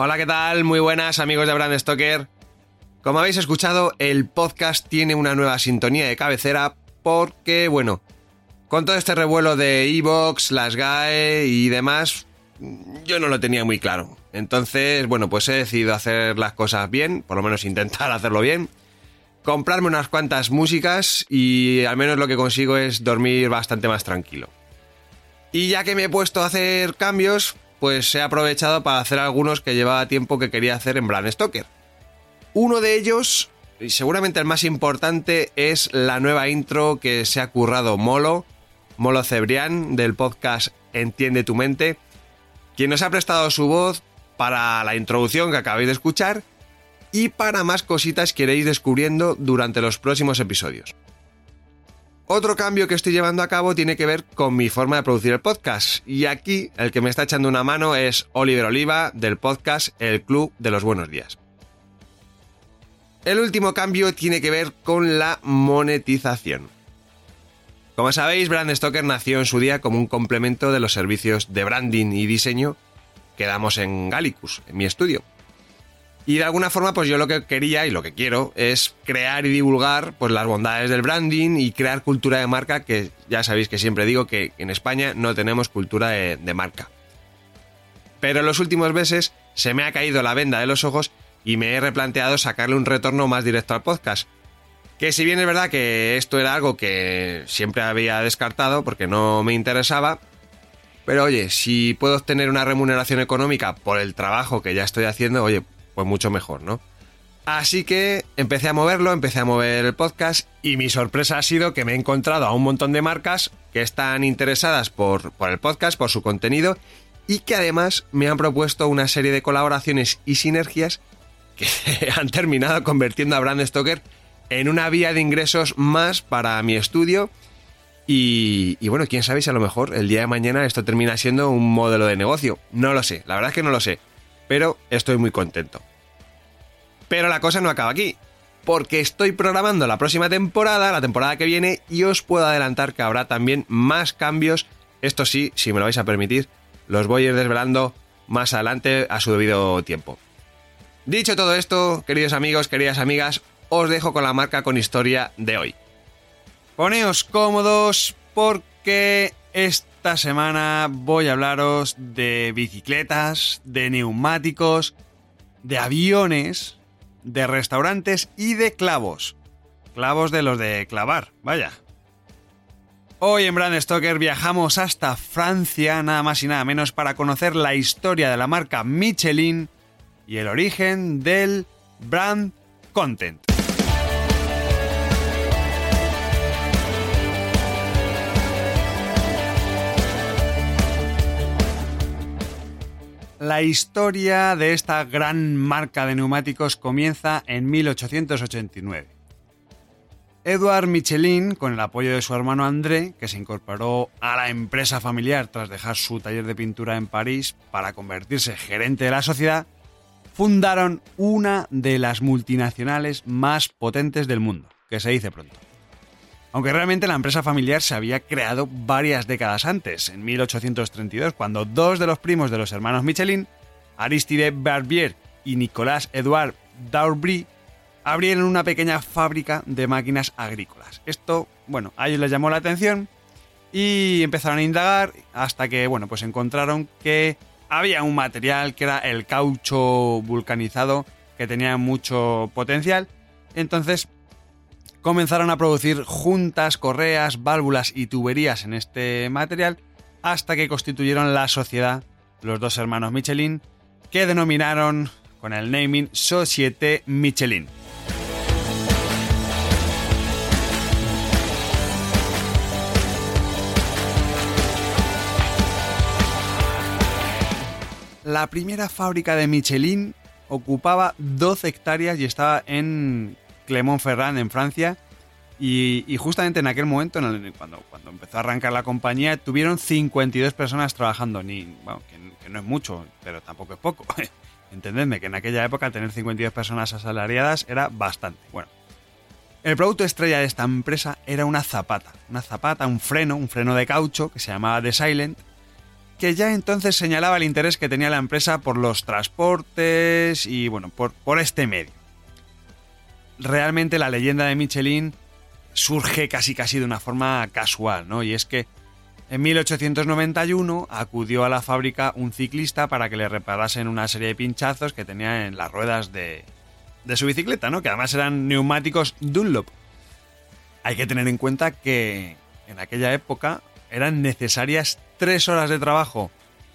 Hola, ¿qué tal? Muy buenas amigos de Brand Stoker. Como habéis escuchado, el podcast tiene una nueva sintonía de cabecera porque, bueno, con todo este revuelo de Evox, las GAE y demás, yo no lo tenía muy claro. Entonces, bueno, pues he decidido hacer las cosas bien, por lo menos intentar hacerlo bien, comprarme unas cuantas músicas y al menos lo que consigo es dormir bastante más tranquilo. Y ya que me he puesto a hacer cambios, pues he aprovechado para hacer algunos que llevaba tiempo que quería hacer en Brand Stoker. Uno de ellos, y seguramente el más importante, es la nueva intro que se ha currado Molo, Molo Cebrián, del podcast Entiende tu mente, quien nos ha prestado su voz para la introducción que acabáis de escuchar y para más cositas que iréis descubriendo durante los próximos episodios. Otro cambio que estoy llevando a cabo tiene que ver con mi forma de producir el podcast. Y aquí el que me está echando una mano es Oliver Oliva del podcast El Club de los Buenos Días. El último cambio tiene que ver con la monetización. Como sabéis, Brand Stoker nació en su día como un complemento de los servicios de branding y diseño que damos en Gallicus, en mi estudio. Y de alguna forma, pues yo lo que quería y lo que quiero es crear y divulgar pues, las bondades del branding y crear cultura de marca, que ya sabéis que siempre digo que en España no tenemos cultura de, de marca. Pero en los últimos meses se me ha caído la venda de los ojos y me he replanteado sacarle un retorno más directo al podcast. Que si bien es verdad que esto era algo que siempre había descartado porque no me interesaba, pero oye, si puedo obtener una remuneración económica por el trabajo que ya estoy haciendo, oye, pues mucho mejor, ¿no? Así que empecé a moverlo, empecé a mover el podcast y mi sorpresa ha sido que me he encontrado a un montón de marcas que están interesadas por, por el podcast, por su contenido y que además me han propuesto una serie de colaboraciones y sinergias que han terminado convirtiendo a Brand Stoker en una vía de ingresos más para mi estudio y, y, bueno, quién sabe si a lo mejor el día de mañana esto termina siendo un modelo de negocio. No lo sé, la verdad es que no lo sé, pero estoy muy contento. Pero la cosa no acaba aquí, porque estoy programando la próxima temporada, la temporada que viene, y os puedo adelantar que habrá también más cambios. Esto sí, si me lo vais a permitir, los voy a ir desvelando más adelante a su debido tiempo. Dicho todo esto, queridos amigos, queridas amigas, os dejo con la marca con historia de hoy. Poneos cómodos porque esta semana voy a hablaros de bicicletas, de neumáticos, de aviones, de restaurantes y de clavos. Clavos de los de clavar, vaya. Hoy en Brand Stoker viajamos hasta Francia, nada más y nada menos, para conocer la historia de la marca Michelin y el origen del brand content. La historia de esta gran marca de neumáticos comienza en 1889. Edouard Michelin, con el apoyo de su hermano André, que se incorporó a la empresa familiar tras dejar su taller de pintura en París para convertirse gerente de la sociedad, fundaron una de las multinacionales más potentes del mundo, que se dice pronto. Aunque realmente la empresa familiar se había creado varias décadas antes, en 1832, cuando dos de los primos de los hermanos Michelin, Aristide Barbier y Nicolas Edouard Daubry, abrieron una pequeña fábrica de máquinas agrícolas. Esto, bueno, a ellos les llamó la atención y empezaron a indagar hasta que, bueno, pues encontraron que había un material que era el caucho vulcanizado que tenía mucho potencial. Entonces comenzaron a producir juntas, correas, válvulas y tuberías en este material hasta que constituyeron la sociedad, los dos hermanos Michelin, que denominaron con el naming Société Michelin. La primera fábrica de Michelin ocupaba 12 hectáreas y estaba en Clermont-Ferrand, en Francia. Y, justamente en aquel momento, cuando, cuando empezó a arrancar la compañía, tuvieron 52 personas trabajando. Ni, que, no es mucho, pero tampoco es poco. Entendedme que en aquella época tener 52 personas asalariadas era bastante. Bueno, el producto estrella de esta empresa era una zapata. Una zapata, un freno, un freno de caucho que se llamaba The Silent, que ya entonces señalaba el interés que tenía la empresa por los transportes y bueno, por, por este medio. Realmente la leyenda de Michelin surge casi casi de una forma casual, ¿no? Y es que en 1891 acudió a la fábrica un ciclista para que le reparasen una serie de pinchazos que tenía en las ruedas de, de su bicicleta, ¿no? Que además eran neumáticos Dunlop. Hay que tener en cuenta que en aquella época eran necesarias tres horas de trabajo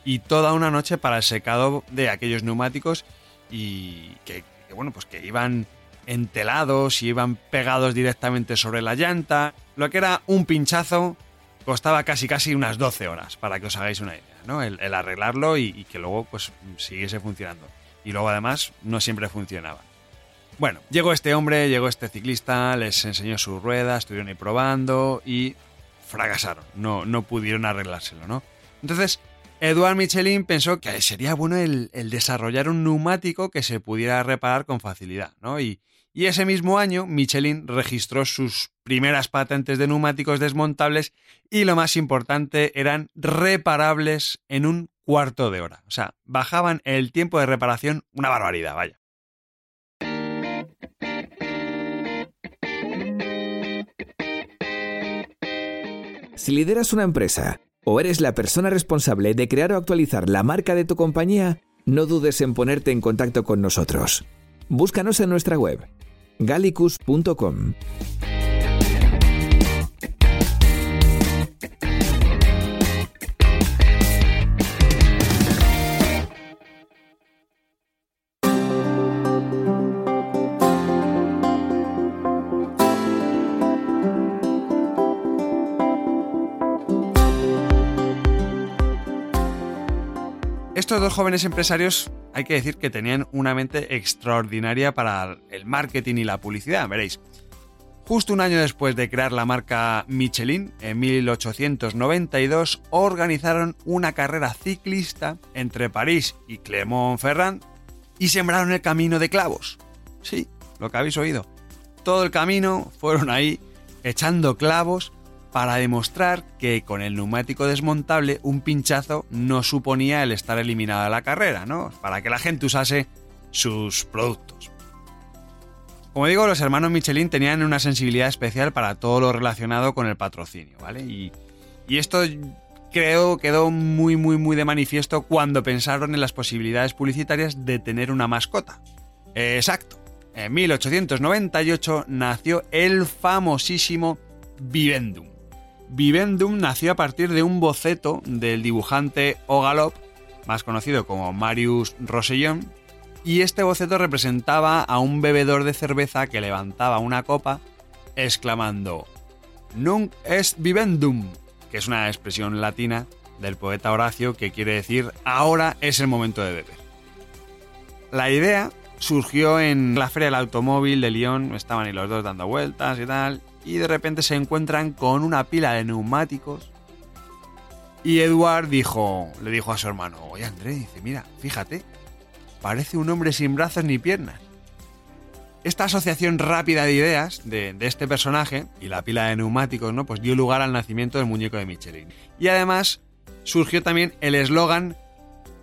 y toda una noche para el secado de aquellos neumáticos y que, bueno, pues que iban entelados y iban pegados directamente sobre la llanta. Lo que era un pinchazo costaba casi casi unas 12 horas, para que os hagáis una idea, ¿no? El, arreglarlo y, que luego pues siguiese funcionando. Y luego además no siempre funcionaba. Bueno, llegó este hombre, llegó este ciclista, les enseñó sus ruedas, estuvieron ahí probando y fracasaron, no, no pudieron arreglárselo, ¿no? Entonces, Edouard Michelin pensó que sería bueno el, desarrollar un neumático que se pudiera reparar con facilidad, ¿no? Y, y ese mismo año Michelin registró sus primeras patentes de neumáticos desmontables y lo más importante eran reparables en un cuarto de hora. O sea, bajaban el tiempo de reparación una barbaridad, vaya. Si lideras una empresa o eres la persona responsable de crear o actualizar la marca de tu compañía, no dudes en ponerte en contacto con nosotros. Búscanos en nuestra web gallicus.com. dos jóvenes empresarios hay que decir que tenían una mente extraordinaria para el marketing y la publicidad, veréis. Justo un año después de crear la marca Michelin, en 1892, organizaron una carrera ciclista entre París y Clermont-Ferrand y sembraron el camino de clavos. Sí, lo que habéis oído. Todo el camino fueron ahí echando clavos para demostrar que con el neumático desmontable un pinchazo no suponía el estar eliminado de la carrera, ¿no? Para que la gente usase sus productos. Como digo, los hermanos Michelin tenían una sensibilidad especial para todo lo relacionado con el patrocinio, ¿vale? Y, y esto creo quedó muy muy muy de manifiesto cuando pensaron en las posibilidades publicitarias de tener una mascota. Exacto. En 1898 nació el famosísimo Vivendum. Vivendum nació a partir de un boceto del dibujante Ogalop, más conocido como Marius Rosellón, y este boceto representaba a un bebedor de cerveza que levantaba una copa exclamando Nunc est vivendum, que es una expresión latina del poeta Horacio que quiere decir ahora es el momento de beber. La idea surgió en la Feria del Automóvil de Lyon, estaban ahí los dos dando vueltas y tal, y de repente se encuentran con una pila de neumáticos. Y Edward dijo, le dijo a su hermano, oye André, dice, mira, fíjate, parece un hombre sin brazos ni piernas. Esta asociación rápida de ideas de, este personaje y la pila de neumáticos, ¿no? Pues dio lugar al nacimiento del muñeco de Michelin. Y además surgió también el eslogan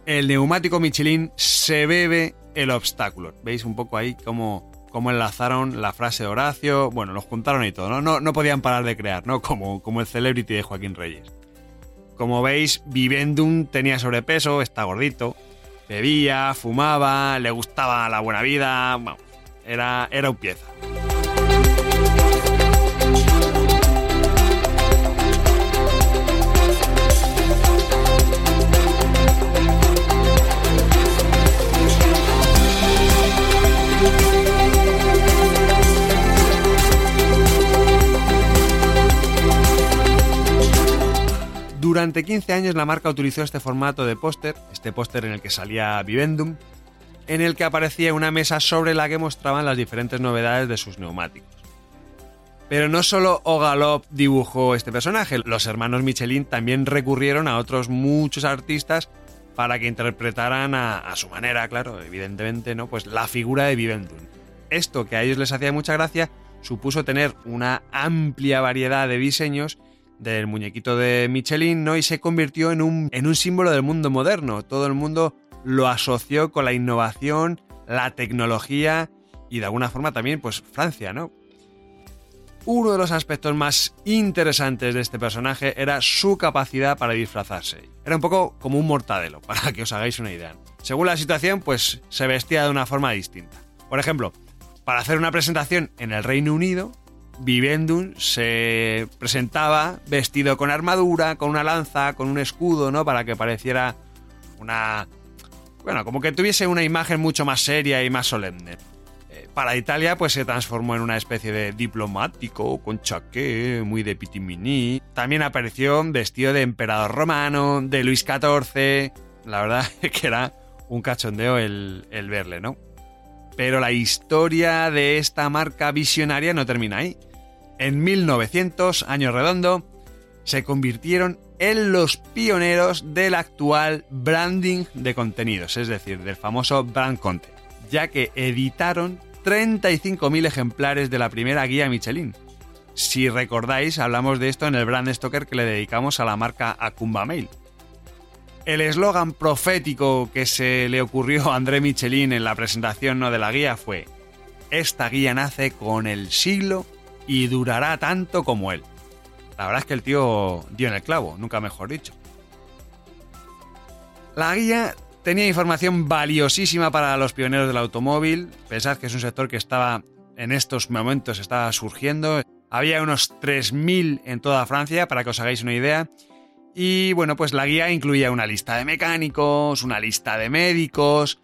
El neumático Michelin se bebe el obstáculo. ¿Veis un poco ahí cómo, cómo enlazaron la frase de Horacio, bueno, los juntaron y todo, ¿no? No, no podían parar de crear, ¿no? Como, como el celebrity de Joaquín Reyes. Como veis, Vivendum tenía sobrepeso, está gordito, bebía, fumaba, le gustaba la buena vida, bueno, era, era un pieza. Durante 15 años la marca utilizó este formato de póster, este póster en el que salía Vivendum, en el que aparecía una mesa sobre la que mostraban las diferentes novedades de sus neumáticos. Pero no solo Ogalop dibujó este personaje, los hermanos Michelin también recurrieron a otros muchos artistas para que interpretaran a, su manera, claro, evidentemente, ¿no? Pues la figura de Vivendum. Esto que a ellos les hacía mucha gracia supuso tener una amplia variedad de diseños del muñequito de Michelin, ¿no? Y se convirtió en un, en un símbolo del mundo moderno. Todo el mundo lo asoció con la innovación, la tecnología y de alguna forma también, pues, Francia, ¿no? Uno de los aspectos más interesantes de este personaje era su capacidad para disfrazarse. Era un poco como un mortadelo, para que os hagáis una idea. Según la situación, pues se vestía de una forma distinta. Por ejemplo, para hacer una presentación en el Reino Unido, Vivendum se presentaba vestido con armadura, con una lanza, con un escudo, ¿no? Para que pareciera una... Bueno, como que tuviese una imagen mucho más seria y más solemne. Eh, para Italia, pues se transformó en una especie de diplomático, con chaqué, muy de pitimini. También apareció vestido de emperador romano, de Luis XIV. La verdad es que era un cachondeo el, el verle, ¿no? Pero la historia de esta marca visionaria no termina ahí en 1900, año redondo, se convirtieron en los pioneros del actual branding de contenidos, es decir, del famoso brand content, ya que editaron 35.000 ejemplares de la primera guía Michelin. Si recordáis, hablamos de esto en el brand stoker que le dedicamos a la marca Acumba Mail. El eslogan profético que se le ocurrió a André Michelin en la presentación ¿no? de la guía fue: Esta guía nace con el siglo y durará tanto como él. La verdad es que el tío dio en el clavo, nunca mejor dicho. La guía tenía información valiosísima para los pioneros del automóvil. Pensad que es un sector que estaba en estos momentos estaba surgiendo. Había unos 3.000 en toda Francia, para que os hagáis una idea. Y bueno, pues la guía incluía una lista de mecánicos, una lista de médicos,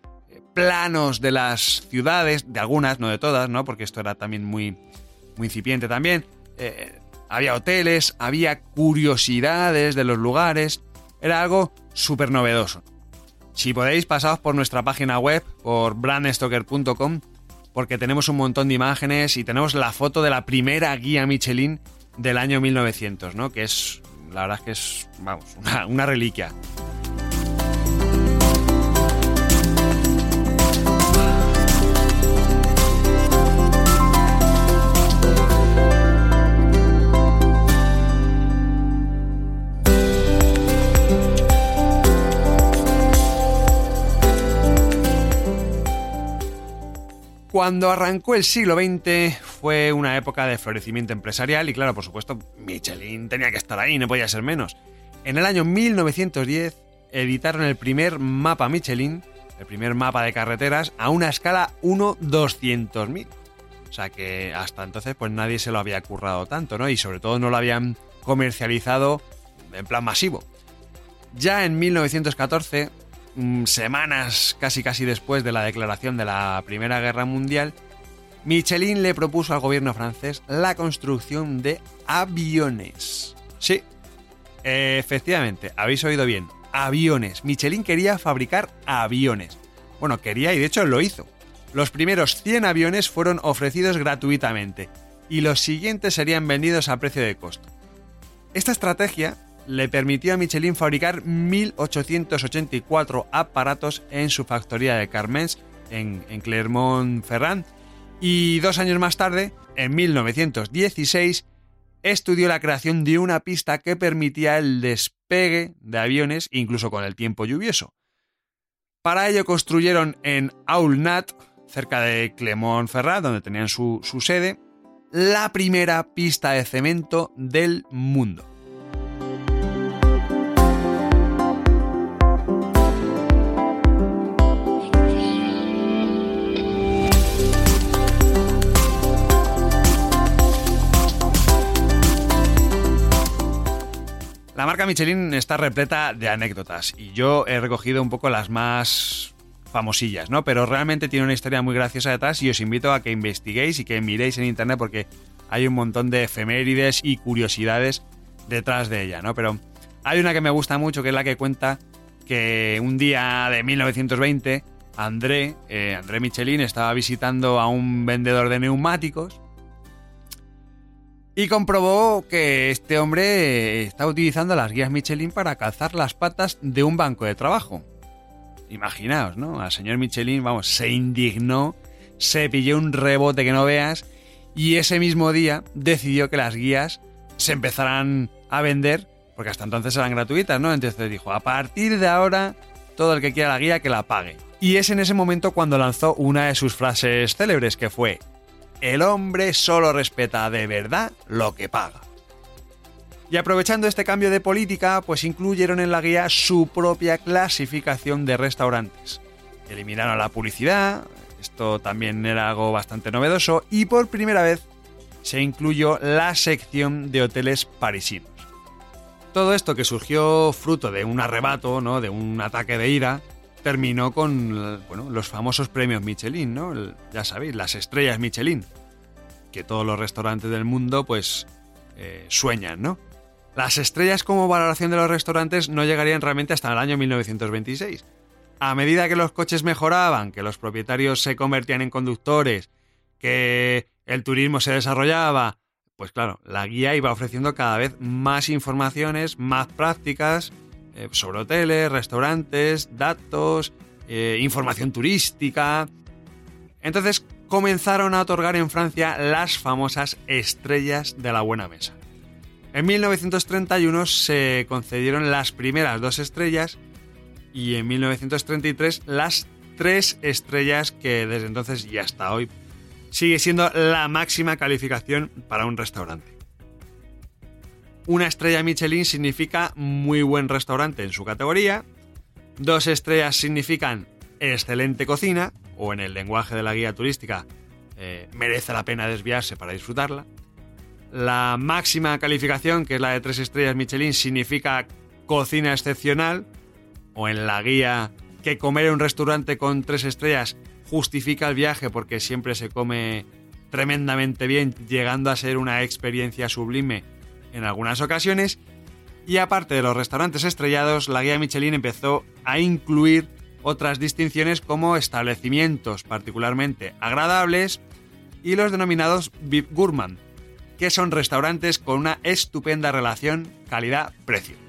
planos de las ciudades, de algunas, no de todas, ¿no? Porque esto era también muy, muy incipiente también. Eh, había hoteles, había curiosidades de los lugares. Era algo súper novedoso. Si podéis, pasaos por nuestra página web, por brandstoker.com, porque tenemos un montón de imágenes y tenemos la foto de la primera guía Michelin del año 1900, ¿no? Que es, la verdad es que es, vamos, una reliquia. Cuando arrancó el siglo XX fue una época de florecimiento empresarial y claro, por supuesto, Michelin tenía que estar ahí, no podía ser menos. En el año 1910 editaron el primer mapa Michelin, el primer mapa de carreteras, a una escala 1-200.000. O sea que hasta entonces pues nadie se lo había currado tanto, ¿no? Y sobre todo no lo habían comercializado en plan masivo. Ya en 1914 Mm, semanas casi casi después de la declaración de la Primera Guerra Mundial, Michelin le propuso al gobierno francés la construcción de aviones. Sí, efectivamente, habéis oído bien, aviones. Michelin quería fabricar aviones. Bueno, quería y de hecho lo hizo. Los primeros 100 aviones fueron ofrecidos gratuitamente y los siguientes serían vendidos a precio de costo. Esta estrategia le permitió a Michelin fabricar 1884 aparatos en su factoría de Carmens, en, Clermont-Ferrand, y dos años más tarde, en 1916, estudió la creación de una pista que permitía el despegue de aviones incluso con el tiempo lluvioso. Para ello construyeron en Aulnat, cerca de Clermont-Ferrand, donde tenían su sede, la primera pista de cemento del mundo. La marca Michelin está repleta de anécdotas y yo he recogido un poco las más famosillas, ¿no? Pero realmente tiene una historia muy graciosa detrás y os invito a que investiguéis y que miréis en internet porque hay un montón de efemérides y curiosidades detrás de ella, ¿no? Pero Hay una que me gusta mucho, que es la que cuenta que un día de 1920 André, eh, André Michelin estaba visitando a un vendedor de neumáticos y comprobó que este hombre está utilizando las guías Michelin para calzar las patas de un banco de trabajo. Imaginaos, ¿no? Al señor Michelin, vamos, se indignó, se pilló un rebote que no veas y ese mismo día decidió que las guías se empezaran a vender porque hasta entonces eran gratuitas, ¿no? Entonces dijo, a partir de ahora, todo el que quiera la guía que la pague. Y es en ese momento cuando lanzó una de sus frases célebres que fue, el hombre solo respeta de verdad lo que paga. Y aprovechando este cambio de política, pues incluyeron en la guía su propia clasificación de restaurantes. Eliminaron la publicidad, esto también era algo bastante novedoso, y por primera vez se incluyó la sección de hoteles parisinos. Todo esto que surgió fruto de un arrebato, ¿no? de un ataque de ira, terminó con los famosos premios Michelin, ¿no? ya sabéis, las estrellas Michelin, que todos los restaurantes del mundo pues eh, sueñan, ¿no? Las estrellas como valoración de los restaurantes no llegarían realmente hasta el año 1926. A medida que los coches mejoraban, que los propietarios se convertían en conductores, que el turismo se desarrollaba, pues claro, la guía iba ofreciendo cada vez más informaciones, más prácticas, eh, sobre hoteles, restaurantes, datos, eh, información turística. Entonces comenzaron a otorgar en Francia las famosas estrellas de la buena mesa. En 1931 se concedieron las primeras dos estrellas y en 1933 las tres estrellas que desde entonces y hasta hoy sigue siendo la máxima calificación para un restaurante. Una estrella Michelin significa muy buen restaurante en su categoría. Dos estrellas significan excelente cocina, o en el lenguaje de la guía turística, eh, merece la pena desviarse para disfrutarla. La máxima calificación, que es la de tres estrellas Michelin, significa cocina excepcional, o en la guía que comer en un restaurante con tres estrellas justifica el viaje porque siempre se come tremendamente bien, llegando a ser una experiencia sublime en algunas ocasiones. Y aparte de los restaurantes estrellados, la guía Michelin empezó a incluir otras distinciones como establecimientos particularmente agradables y los denominados VIP Gourmand, que son restaurantes con una estupenda relación calidad-precio.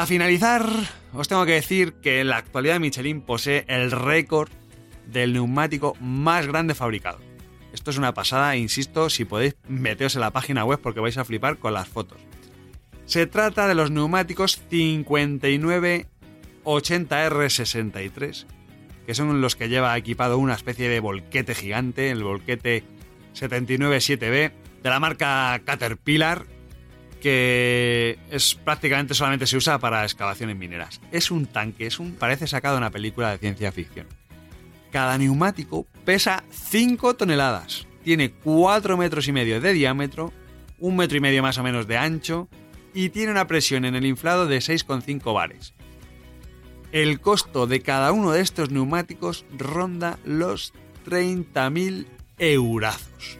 Para finalizar, os tengo que decir que en la actualidad Michelin posee el récord del neumático más grande fabricado. Esto es una pasada, insisto, si podéis meteos en la página web porque vais a flipar con las fotos. Se trata de los neumáticos 5980R63, que son los que lleva equipado una especie de volquete gigante, el volquete 797B, de la marca Caterpillar, que es prácticamente solamente se usa para excavaciones mineras. Es un tanque, es un parece sacado de una película de ciencia ficción. Cada neumático pesa 5 toneladas, tiene 4 metros y medio de diámetro, un metro y medio más o menos de ancho y tiene una presión en el inflado de 6,5 bares. El costo de cada uno de estos neumáticos ronda los 30.000 eurazos.